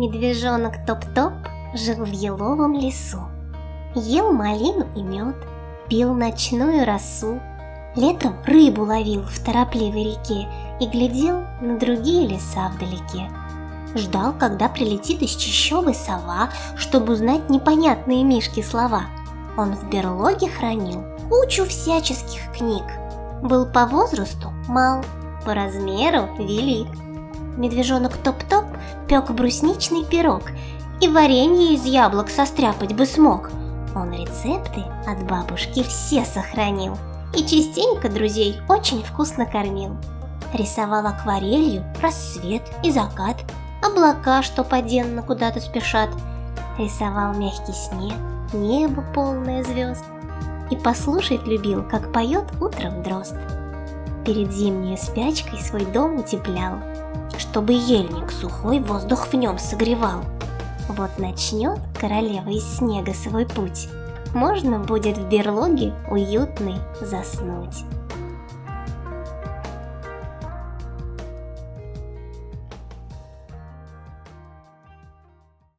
Медвежонок Топ-Топ жил в еловом лесу. Ел малину и мед, пил ночную росу. Летом рыбу ловил в торопливой реке и глядел на другие леса вдалеке. Ждал, когда прилетит из чащобы сова, чтобы узнать непонятные Мишки слова. Он в берлоге хранил кучу всяческих книг. Был по возрасту мал, по размеру велик. Медвежонок Топ-Топ пек брусничный пирог и варенье из яблок состряпать бы смог. Он рецепты от бабушки все сохранил и частенько друзей очень вкусно кормил. Рисовал акварелью рассвет и закат, облака, что поденно куда-то спешат. Рисовал мягкий снег, небо полное звезд. И послушать любил, как поет утром дрозд. Перед зимней спячкой свой дом утеплял, чтобы ельник сухой воздух в нем согревал. Вот начнет королева из снега свой путь, можно будет в берлоге уютный заснуть.